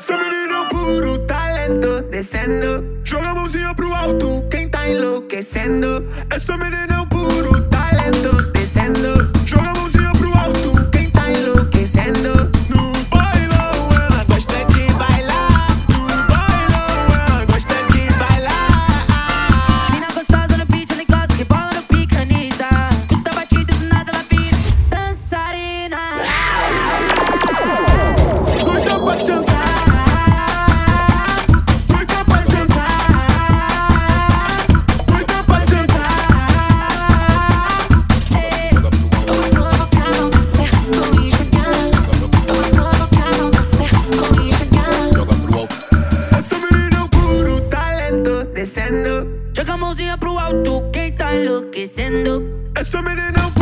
Essa menina é um puro talento descendo. Joga a mãozinha pro alto, quem tá enlouquecendo? Essa menina é Joga a mãozinha pro alto, quem tá enlouquecendo? Essa menina é